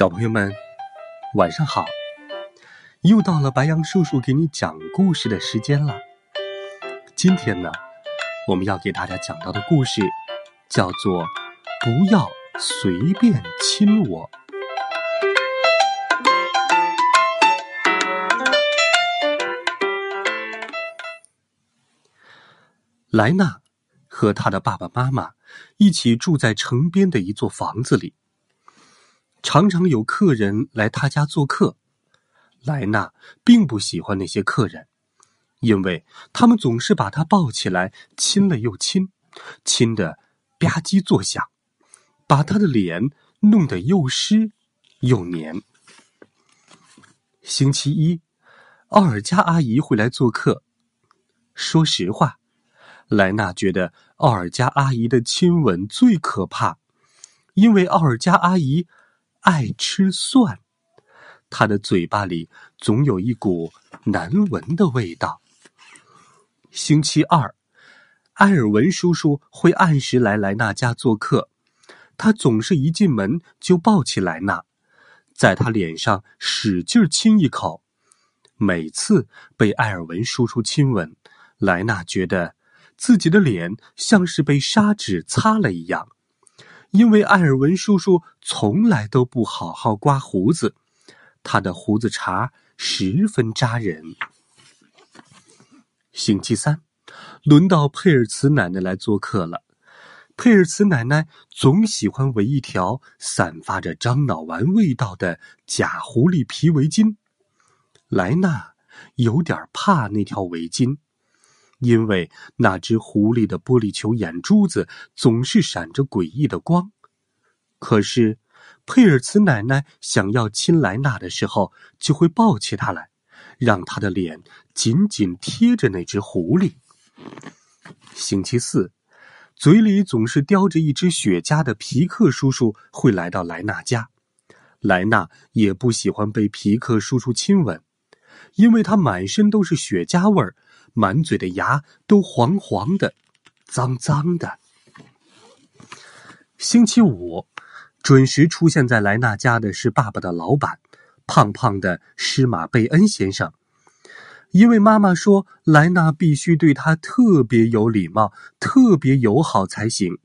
小朋友们，晚上好！又到了白羊叔叔给你讲故事的时间了。今天呢，我们要给大家讲到的故事叫做《不要随便亲我》。莱纳和他的爸爸妈妈一起住在城边的一座房子里。常常有客人来他家做客，莱纳并不喜欢那些客人，因为他们总是把他抱起来亲了又亲，亲的吧唧作响，把他的脸弄得又湿又黏。星期一，奥尔加阿姨会来做客。说实话，莱纳觉得奥尔加阿姨的亲吻最可怕，因为奥尔加阿姨。爱吃蒜，他的嘴巴里总有一股难闻的味道。星期二，埃尔文叔叔会按时来莱纳家做客，他总是一进门就抱起莱纳，在他脸上使劲亲一口。每次被埃尔文叔叔亲吻，莱纳觉得自己的脸像是被砂纸擦了一样。因为艾尔文叔叔从来都不好好刮胡子，他的胡子茬十分扎人。星期三，轮到佩尔茨奶奶来做客了。佩尔茨奶奶总喜欢围一条散发着樟脑丸味道的假狐狸皮围巾。莱纳有点怕那条围巾。因为那只狐狸的玻璃球眼珠子总是闪着诡异的光，可是佩尔茨奶奶想要亲莱纳的时候，就会抱起他来，让他的脸紧紧贴着那只狐狸。星期四，嘴里总是叼着一只雪茄的皮克叔叔会来到莱纳家，莱纳也不喜欢被皮克叔叔亲吻，因为他满身都是雪茄味儿。满嘴的牙都黄黄的，脏脏的。星期五，准时出现在莱纳家的是爸爸的老板，胖胖的施马贝恩先生。因为妈妈说莱纳必须对他特别有礼貌、特别友好才行，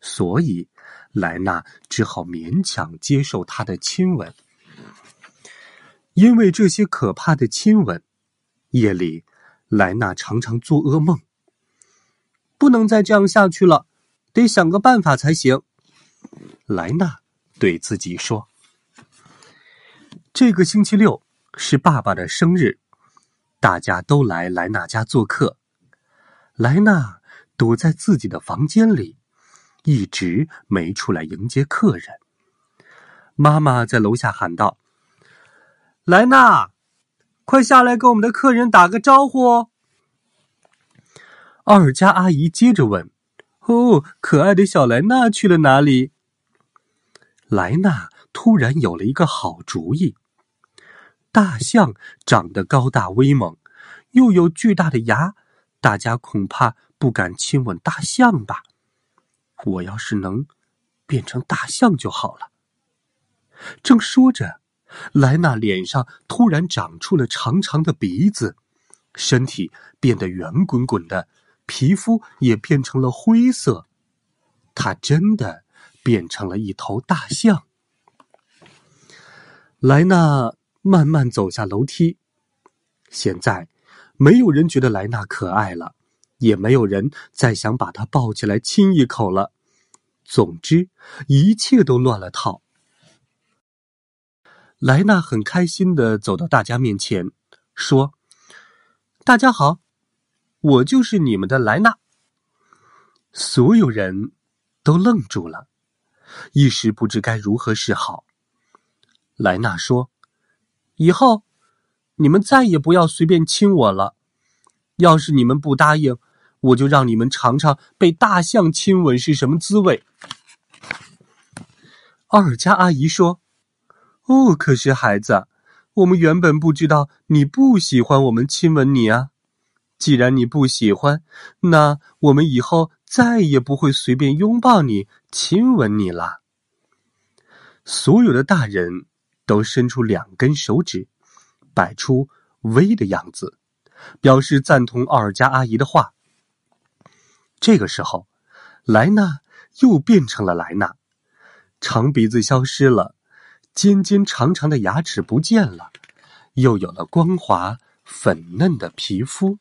所以莱纳只好勉强接受他的亲吻。因为这些可怕的亲吻，夜里。莱纳常常做噩梦，不能再这样下去了，得想个办法才行。莱纳对自己说：“这个星期六是爸爸的生日，大家都来莱纳家做客。莱纳躲在自己的房间里，一直没出来迎接客人。妈妈在楼下喊道：‘莱纳。’”快下来，跟我们的客人打个招呼。奥尔加阿姨接着问：“哦，可爱的小莱娜去了哪里？”莱娜突然有了一个好主意。大象长得高大威猛，又有巨大的牙，大家恐怕不敢亲吻大象吧？我要是能变成大象就好了。正说着。莱纳脸上突然长出了长长的鼻子，身体变得圆滚滚的，皮肤也变成了灰色。他真的变成了一头大象。莱纳慢慢走下楼梯。现在，没有人觉得莱纳可爱了，也没有人再想把他抱起来亲一口了。总之，一切都乱了套。莱纳很开心的走到大家面前，说：“大家好，我就是你们的莱纳。”所有人都愣住了，一时不知该如何是好。莱纳说：“以后你们再也不要随便亲我了。要是你们不答应，我就让你们尝尝被大象亲吻是什么滋味。”奥尔加阿姨说：“哦，可是孩子，我们原本不知道你不喜欢我们亲吻你啊。既然你不喜欢，那我们以后再也不会随便拥抱你、亲吻你了。”所有的大人都伸出两根手指，摆出 V 的样子，表示赞同奥尔加阿姨的话。这个时候，莱娜又变成了莱娜。长鼻子消失了，尖尖长长的牙齿不见了，又有了光滑粉嫩的皮肤。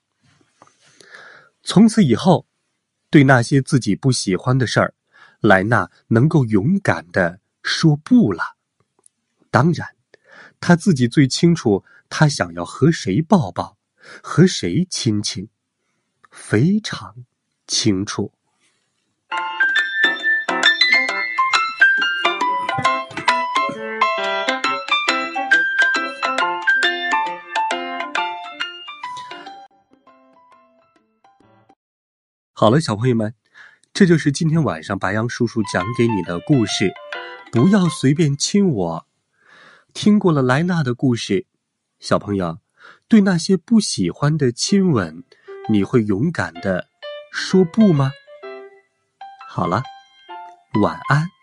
从此以后，对那些自己不喜欢的事儿，莱纳能够勇敢的说不了。当然，他自己最清楚，他想要和谁抱抱，和谁亲亲，非常清楚。好了，小朋友们，这就是今天晚上白羊叔叔讲给你的故事。不要随便亲我。听过了莱纳的故事，小朋友，对那些不喜欢的亲吻，你会勇敢的说不吗？好了，晚安。